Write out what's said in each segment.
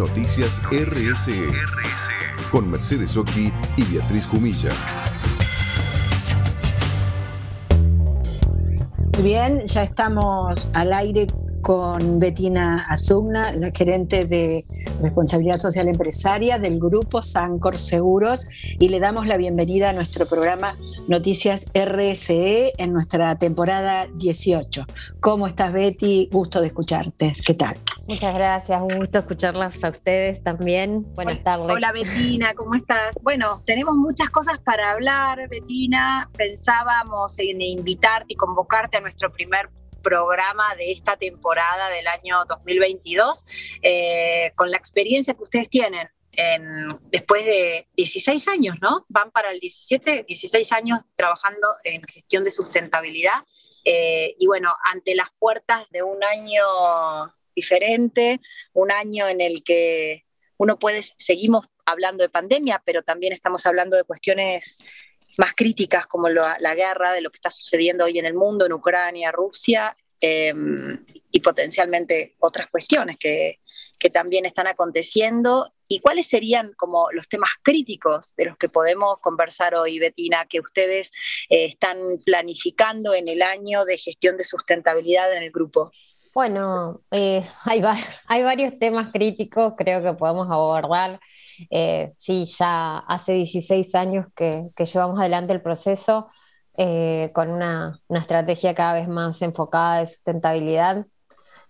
Noticias RSE, con Mercedes Oki y Beatriz Jumilla. Bien, ya estamos al aire con Betina Azugna, la gerente de responsabilidad social empresaria del grupo Sancor Seguros, y le damos la bienvenida a nuestro programa Noticias RSE en nuestra temporada 18. ¿Cómo estás, Betty? Gusto de escucharte. ¿Qué tal? Muchas gracias, un gusto escucharlas a ustedes también. Buenas tardes. Hola Betina, ¿cómo estás? Bueno, tenemos muchas cosas para hablar, Betina. Pensábamos en invitarte y convocarte a nuestro primer programa de esta temporada del año 2022, eh, con la experiencia que ustedes tienen en, después de 16 años, ¿no? Van para el 17, 16 años trabajando en gestión de sustentabilidad. Eh, y bueno, ante las puertas de un año diferente, un año en el que uno puede, seguimos hablando de pandemia, pero también estamos hablando de cuestiones más críticas como la guerra, de lo que está sucediendo hoy en el mundo, en Ucrania, Rusia, em, y potencialmente otras cuestiones que, que, también están aconteciendo. ¿Y cuáles serían como los temas críticos de los que podemos conversar hoy, Betina, que ustedes eh, están planificando en el año de gestión de sustentabilidad en el grupo? Bueno, eh, hay, hay varios temas críticos, creo que podemos abordar. Eh, sí, ya hace 16 años que, llevamos adelante el proceso eh, con una, estrategia cada vez más enfocada de sustentabilidad.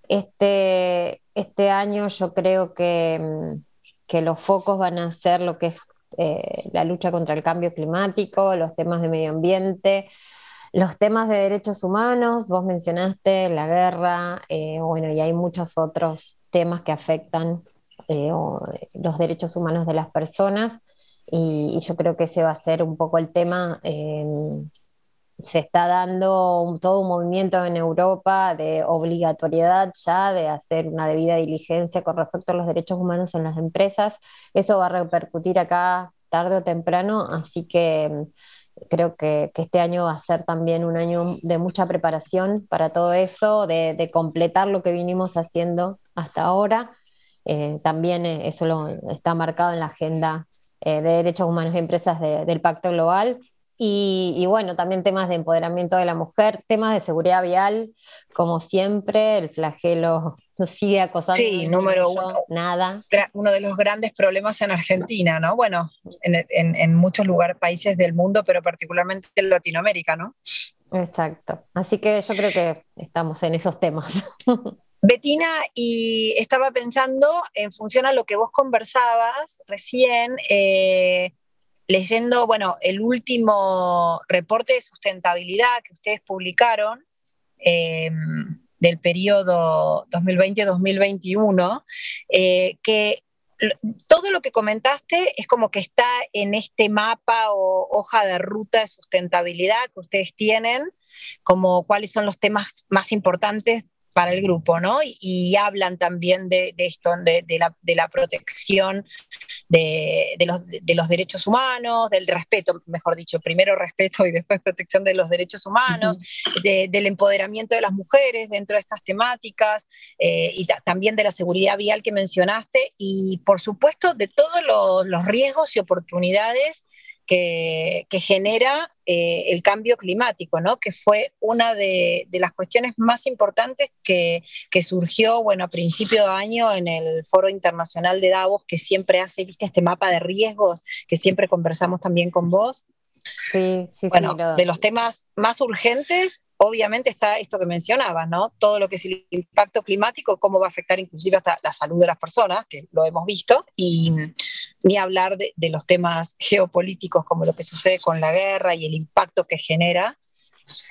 Este, este año yo creo que, mm, que, los focos van a ser lo que es eh, la lucha contra el cambio climático, los temas de medio ambiente, los temas de derechos humanos, vos mencionaste la guerra, bueno, y hay muchos otros temas que afectan eh, los derechos humanos de las personas y, yo creo que ese va a ser un poco el tema. Eh, se está dando todo un movimiento en Europa de obligatoriedad ya de hacer una debida diligencia con respecto a los derechos humanos en las empresas. Eso va a repercutir acá tarde o temprano, así que mm, creo que, este año va a ser también un año de mucha preparación para todo eso, de completar lo que vinimos haciendo hasta ahora eh, también eh, eso lo, está marcado en la agenda eh, de derechos humanos y empresas del Pacto Global. Y, bueno, también temas de empoderamiento de la mujer, temas de seguridad vial, como siempre, el flagelo sigue acosando. Sí, número uno. Nada. Uno de los grandes problemas en Argentina, ¿no? Bueno, en, en muchos lugares, países del mundo, pero particularmente en Latinoamérica, ¿no? Exacto. Así que yo creo que estamos en esos temas. Betina, y estaba pensando en función a lo que vos conversabas recién, eh, leyendo, bueno, el último reporte de sustentabilidad que ustedes publicaron em, del periodo 2020-2021, eh, que todo lo que comentaste es como que está en este mapa o hoja de ruta de sustentabilidad que ustedes tienen, como cuáles son los temas más importantes para el grupo, ¿no? Y, hablan también de, esto, de, la, protección de, los, derechos humanos, del respeto, mejor dicho, primero respeto y después protección de los derechos humanos, del empoderamiento de las mujeres dentro de estas temáticas eh, y también de la seguridad vial que mencionaste y por supuesto de todos los riesgos y oportunidades que, genera eh, el cambio climático, ¿no? que fue una de, las cuestiones más importantes que, surgió bueno, a principio de año en el Foro Internacional de Davos, que siempre hace ¿viste, este mapa de riesgos, que siempre conversamos también con vos. Sí, sí, bueno, de los temas más urgentes, obviamente está esto que mencionabas, ¿no? Todo lo que es el impacto climático, cómo va a afectar inclusive hasta la salud de las personas, que lo hemos visto, y ni hablar de, los temas geopolíticos como lo que sucede con la guerra y el impacto que genera,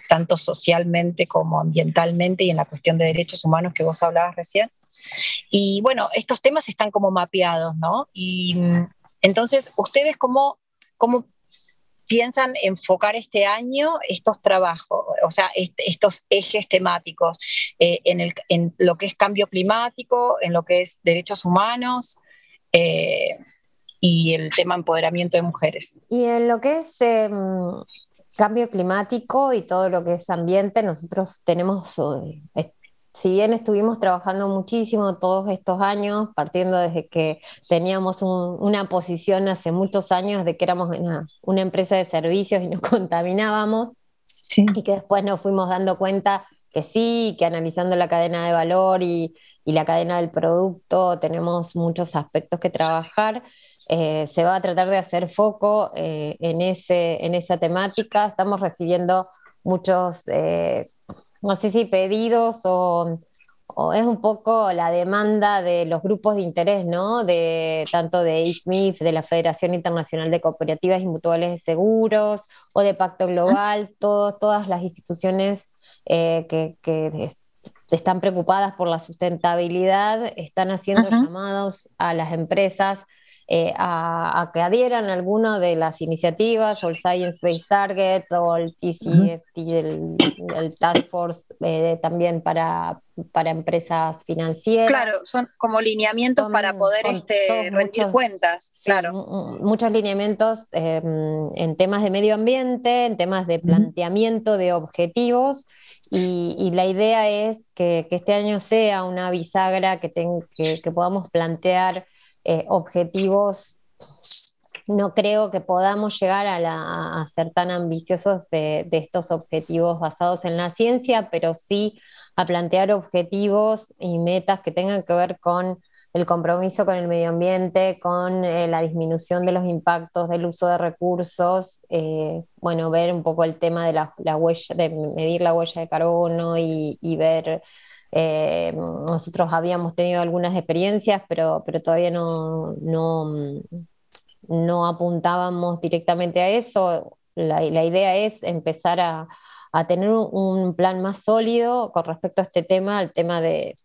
tanto socialmente como ambientalmente y en la cuestión de derechos humanos que vos hablabas recién. Y bueno, estos temas están como mapeados, ¿no? Y entonces, ¿ustedes cómo, cómo piensan enfocar este año estos trabajos, o sea, estos ejes temáticos eh, en, el, en, lo que es cambio climático, en lo que es derechos humanos? Eh, y el tema empoderamiento de mujeres. Y en lo que es em, cambio climático y todo lo que es ambiente, nosotros tenemos, eh, si bien estuvimos trabajando muchísimo todos estos años, partiendo desde que teníamos una posición hace muchos años de que éramos una, empresa de servicios y nos contaminábamos, y que después nos fuimos dando cuenta que sí, que analizando la cadena de valor y, la cadena del producto tenemos muchos aspectos que trabajar. Eh, se va a tratar de hacer foco eh, en, ese, en esa temática. Estamos recibiendo muchos eh, no sé si pedidos o, es un poco la demanda de los grupos de interés, ¿no? De tanto de ICMIF, de la Federación Internacional de Cooperativas y Mutuales de Seguros, o de Pacto Global, todas las instituciones que, están preocupadas por la sustentabilidad están haciendo llamados a las empresas eh, a, que adhieran a alguna de las iniciativas, o el Science Based Targets, o el TCFT, el, Task Force eh, también para, para empresas financieras. Claro, son como lineamientos para poder este, rendir cuentas, claro. muchos lineamientos em, en temas de medio ambiente, en temas de planteamiento de objetivos, y, la idea es que, este año sea una bisagra que, que podamos plantear eh, objetivos, no creo que podamos llegar a, ser tan ambiciosos de, estos objetivos basados en la ciencia, pero sí a plantear objetivos y metas que tengan que ver con el compromiso con el medio ambiente, con eh, la disminución de los impactos del uso de recursos, eh, bueno, ver un poco el tema de la, huella, de medir la huella de carbono y ver eh, nosotros habíamos tenido algunas experiencias, pero, pero todavía no, no, no apuntábamos directamente a eso. La, la idea es empezar a, a, tener un plan más sólido con respecto a este tema, el tema de,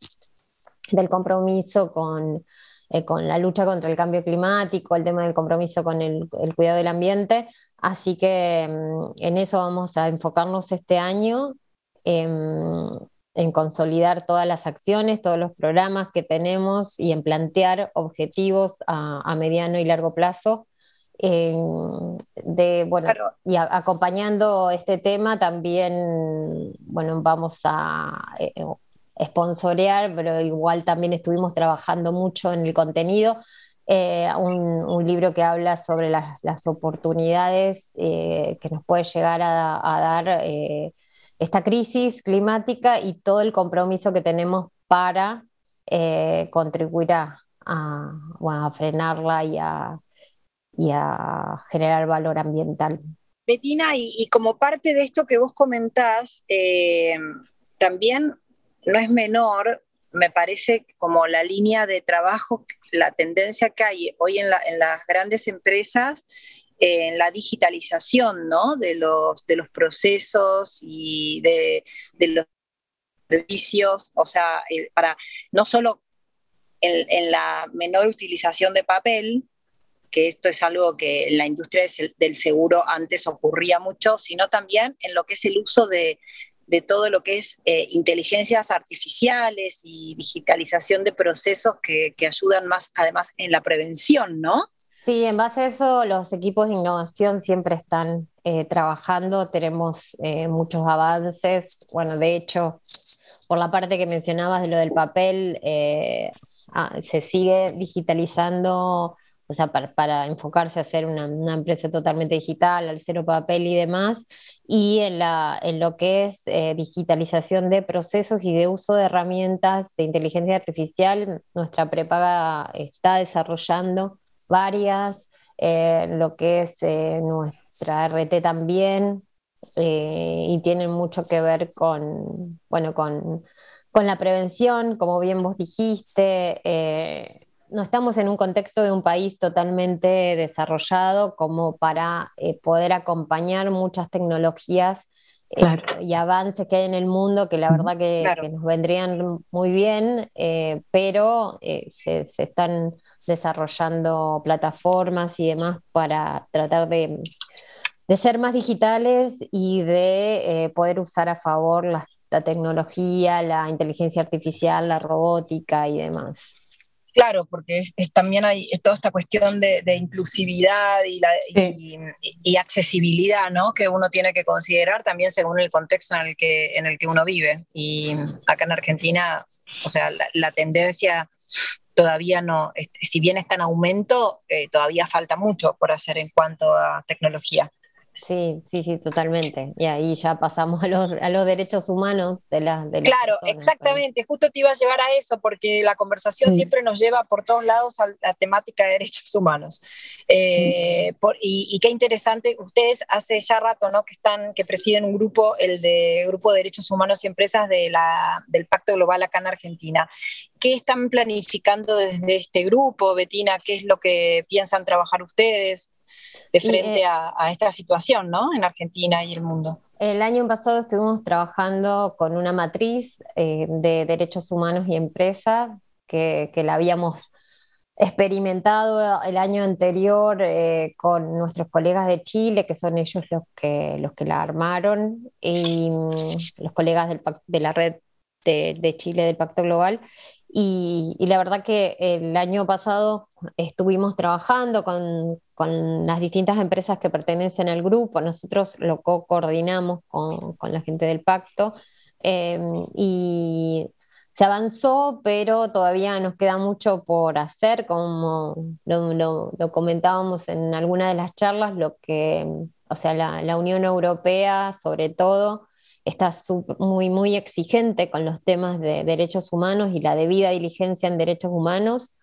del compromiso con, eh, con la lucha contra el cambio climático, el tema del compromiso con el, cuidado del ambiente. Así que mm, en eso vamos a enfocarnos este año en consolidar todas las acciones, todos los programas que tenemos y en plantear objetivos a, mediano y largo plazo. de, bueno, y acompañando este tema también, bueno, vamos a eh, sponsorear, pero igual también estuvimos trabajando mucho en el contenido. Eh, un, libro que habla sobre las, oportunidades eh, que nos puede llegar a, a dar esta crisis climática y todo el compromiso que tenemos para eh, contribuir a, frenarla y a, generar valor ambiental. Betina, y, como parte de esto que vos comentás, eh, también no es menor, me parece como la línea de trabajo, la tendencia que hay hoy en, en las grandes empresas en la digitalización de, los, de los procesos y de, los servicios, o sea, para no solo en, la menor utilización de papel, que esto es algo que en la industria del seguro antes ocurría mucho, sino también en lo que es el uso de, todo lo que es eh, inteligencias artificiales y digitalización de procesos que, que, ayudan más además en la prevención, ¿no? Sí, en base a eso los equipos de innovación siempre están eh, trabajando, tenemos eh, muchos avances. Bueno, de hecho, por la parte que mencionabas de lo del papel, eh, ah, se sigue digitalizando, o sea, para, enfocarse a ser una, empresa totalmente digital, al cero papel y demás, y en, la, en lo que es digitalización de procesos y de uso de herramientas de inteligencia artificial, nuestra prepaga está desarrollando varias, eh, lo que es eh, nuestra RT también, eh, y tienen mucho que ver con, bueno, con, la prevención, como bien vos dijiste. no estamos en un contexto de un país totalmente desarrollado como para poder acompañar muchas tecnologías y avances que hay en el mundo que la verdad que, nos vendrían muy bien, pero se, se, están desarrollando plataformas y demás para tratar de, ser más digitales y de eh, poder usar a favor la, tecnología, la inteligencia artificial, la robótica y demás. Claro, porque es, también hay toda esta cuestión de, inclusividad y, la, y, accesibilidad, ¿no? Que uno tiene que considerar también según el contexto en el que, en el que uno vive. Y acá en Argentina, o sea, la, tendencia todavía no, si bien está en aumento, eh, todavía falta mucho por hacer en cuanto a tecnología. Sí, sí, sí, totalmente. Y ahí ya pasamos a los, a los derechos humanos de las... De claro, exactamente. Justo te iba a llevar a eso, porque la conversación siempre nos lleva por todos lados a la temática de derechos humanos. Eh, y, qué interesante, ustedes hace ya rato, ¿no? Que están, que presiden un grupo, el de Grupo de Derechos Humanos y Empresas de la, del Pacto Global acá en Argentina. ¿Qué están planificando desde este grupo, Betina? ¿Qué es lo que piensan trabajar ustedes? De frente eh, a, esta situación, ¿no? En Argentina y el mundo. El año pasado estuvimos trabajando con una matriz eh, de derechos humanos y empresas que, la habíamos experimentado el año anterior eh, con nuestros colegas de Chile, que son ellos los que, los que la armaron, y mm, los colegas del, de la red de, de Chile del Pacto Global, y, la verdad que el año pasado estuvimos trabajando con, con, las distintas empresas que pertenecen al grupo, nosotros lo co-coordinamos con, con, la gente del pacto em, y se avanzó, pero todavía nos queda mucho por hacer, como lo, lo, comentábamos en alguna de las charlas, lo que, o sea, la, la Unión Europea sobre todo está muy, muy exigente con los temas de derechos humanos y la debida diligencia en derechos humanos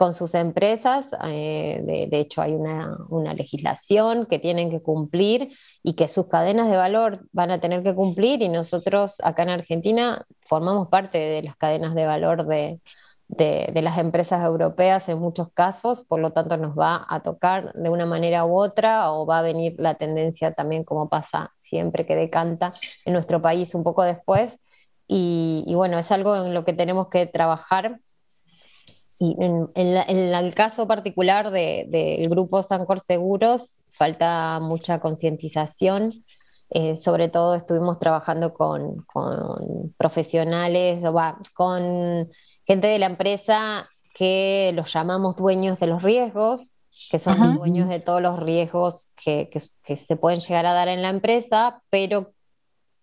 con sus empresas. Eh, de, hecho, hay una, legislación que tienen que cumplir y que sus cadenas de valor van a tener que cumplir y nosotros acá en Argentina formamos parte de las cadenas de valor de, de, las empresas europeas en muchos casos, por lo tanto nos va a tocar de una manera u otra o va a venir la tendencia también como pasa siempre que decanta en nuestro país un poco después. Y, bueno, es algo en lo que tenemos que trabajar. Y en, el caso particular del grupo Sancor Seguros, falta mucha concientización. Eh, sobre todo estuvimos trabajando con, con profesionales, o con gente de la empresa que los llamamos dueños de los riesgos, que son dueños de todos los riesgos que, que, se pueden llegar a dar en la empresa, pero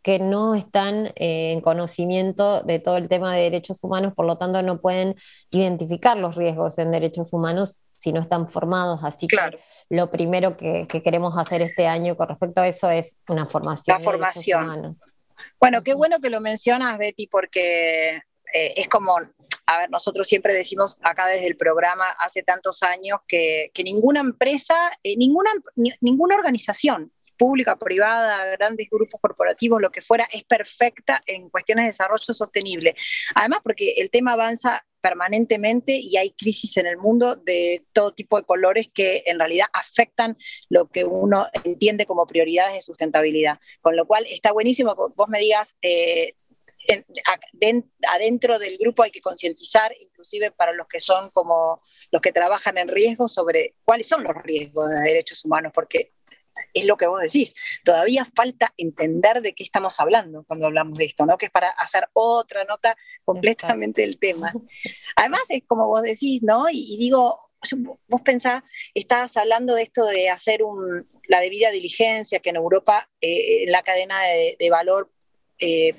que no están eh, en conocimiento de todo el tema de derechos humanos, por lo tanto no pueden identificar los riesgos en derechos humanos si no están formados. Así claro. que lo primero que, que, queremos hacer este año con respecto a eso es una formación. La formación. Bueno, qué bueno que lo mencionas, Betty, porque eh, es como, a ver, nosotros siempre decimos acá desde el programa hace tantos años que, ninguna empresa, eh, ninguna, ninguna organización pública, privada, grandes grupos corporativos, lo que fuera, es perfecta en cuestiones de desarrollo sostenible. Además, porque el tema avanza permanentemente y hay crisis en el mundo de todo tipo de colores que en realidad afectan lo que uno entiende como prioridades de sustentabilidad. Con lo cual está buenísimo que vos me digas, eh, adentro del grupo hay que concientizar, inclusive para los que son como los que trabajan en riesgo, sobre cuáles son los riesgos de derechos humanos, porque es lo que vos decís, todavía falta entender de qué estamos hablando cuando hablamos de esto, ¿no? Que es para hacer otra nota completamente del tema. Además, es como vos decís, ¿no? Y, digo, vos pensás, estabas hablando de esto de hacer un, la debida diligencia, que en Europa eh, la cadena de, valor eh,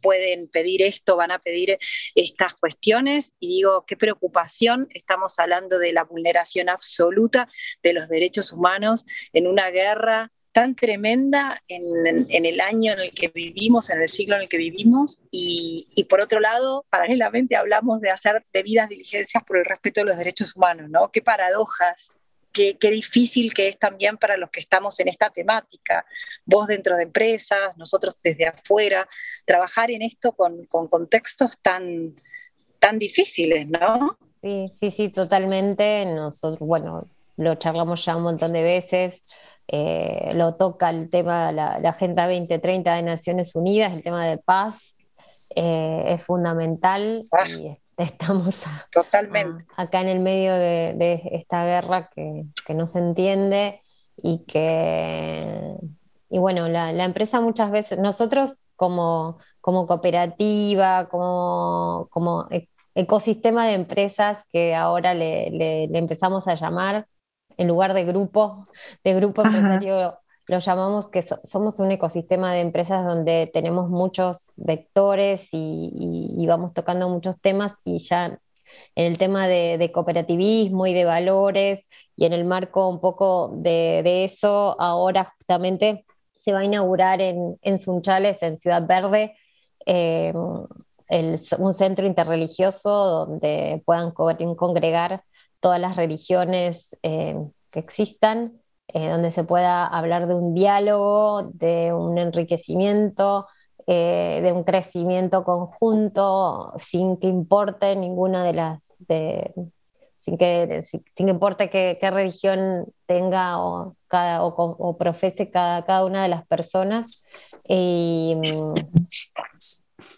pueden pedir esto, van a pedir estas cuestiones. Y digo, qué preocupación, estamos hablando de la vulneración absoluta de los derechos humanos en una guerra tan tremenda en, el año en el que vivimos, en el siglo en el que vivimos, y, y, por otro lado, paralelamente hablamos de hacer debidas diligencias por el respeto de los derechos humanos, ¿no? Qué paradojas qué, difícil que es también para los que estamos en esta temática, vos dentro de empresas, nosotros desde afuera, trabajar en esto con, contextos tan, tan difíciles, ¿no? Sí, sí, sí, totalmente. Nosotros, bueno, lo charlamos ya un montón de veces, eh, lo toca el tema, la, la, Agenda 2030 de Naciones Unidas, el tema de paz, eh, es fundamental ah. y estamos Totalmente. acá en el medio de, esta guerra que, no se entiende y que, y bueno, la, empresa muchas veces, nosotros como, como cooperativa, como, como ecosistema de empresas que ahora le, empezamos a llamar, en lugar de grupo, de grupo empresario, lo llamamos que somos un ecosistema de empresas donde tenemos muchos vectores y, vamos tocando muchos temas y ya en el tema de, cooperativismo y de valores y en el marco un poco de, eso, ahora justamente se va a inaugurar en, en Sunchales, en Ciudad Verde, eh, un centro interreligioso donde puedan congregar todas las religiones eh, que existan, eh, donde se pueda hablar de un diálogo, de un enriquecimiento, eh, de un crecimiento conjunto, sin que importe ninguna de las... sin que, sin, importe qué, religión tenga o, cada, o, profese cada, cada, una de las personas. Y,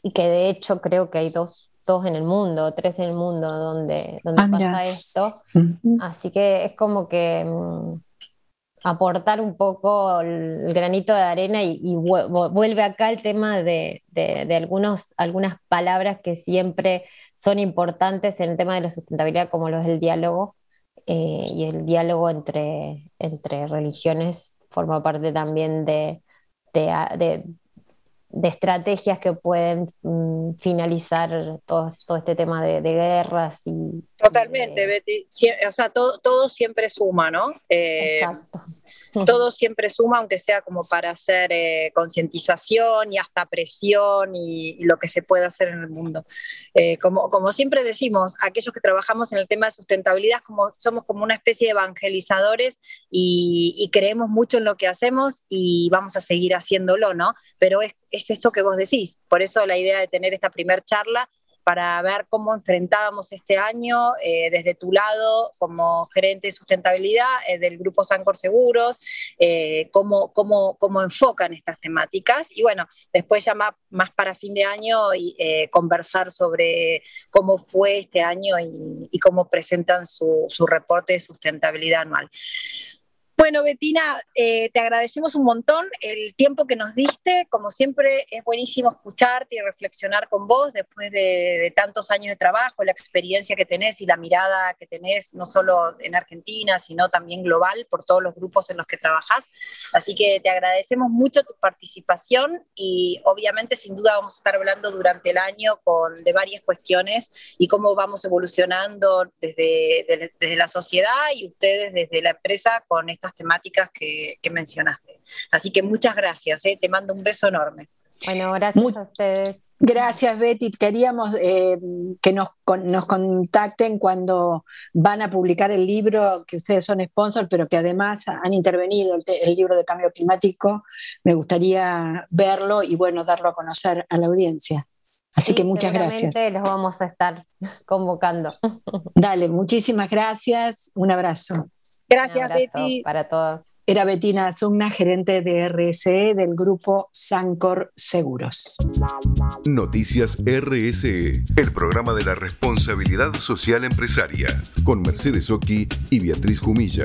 y que de hecho creo que hay dos, dos en el mundo, tres en el mundo donde, donde ah, pasa esto. Así que es como que mm, aportar un poco el, granito de arena y, vuelve acá el tema de, algunos, algunas palabras que siempre son importantes en el tema de la sustentabilidad, como lo es el diálogo. Eh, y el diálogo entre, entre religiones forma parte también de, de, de estrategias que pueden mm, finalizar todo, todo, este tema de, guerras y... Totalmente, Betty. o sea, todo, todo siempre suma, ¿no? Eh, Exacto. Todo siempre suma, aunque sea como para hacer eh, concientización y hasta presión y, lo que se puede hacer en el mundo. Eh, como, como siempre decimos, aquellos que trabajamos en el tema de sustentabilidad como, somos como una especie de evangelizadores y, y creemos mucho en lo que hacemos y vamos a seguir haciéndolo, ¿no? Pero es es esto que vos decís. Por eso la idea de tener esta primera charla para ver cómo enfrentábamos este año eh, desde tu lado como gerente de sustentabilidad eh, del grupo Sancor Seguros, eh, cómo, cómo, cómo, enfocan estas temáticas y bueno, después ya más, para fin de año y, conversar sobre cómo fue este año y, cómo presentan su, su reporte de sustentabilidad anual. Bueno, Betina, eh, te agradecemos un montón el tiempo que nos diste. Como siempre, es buenísimo escucharte y reflexionar con vos después de, tantos años de trabajo, la experiencia que tenés y la mirada que tenés, no solo en Argentina, sino también global por todos los grupos en los que trabajás. Así que te agradecemos mucho tu participación y obviamente, sin duda, vamos a estar hablando durante el año con, de varias cuestiones y cómo vamos evolucionando desde, desde la sociedad y ustedes desde la empresa con temáticas que, mencionaste. Así que muchas gracias, ¿eh? te mando un beso enorme. Bueno, gracias a ustedes. Gracias, Betty. Queríamos eh, que nos, nos, contacten cuando van a publicar el libro, que ustedes son sponsors, pero que además han intervenido el, el, libro de cambio climático. Me gustaría verlo y, bueno, darlo a conocer a la audiencia. Así que muchas gracias. los vamos a estar convocando. Dale, muchísimas gracias. Un abrazo. Gracias, Betty. Para todos. Era Bettina Azugna, gerente de RSE del grupo Sancor Seguros. Noticias RSE, el programa de la responsabilidad social empresaria, con Mercedes Oki y Beatriz Jumilla.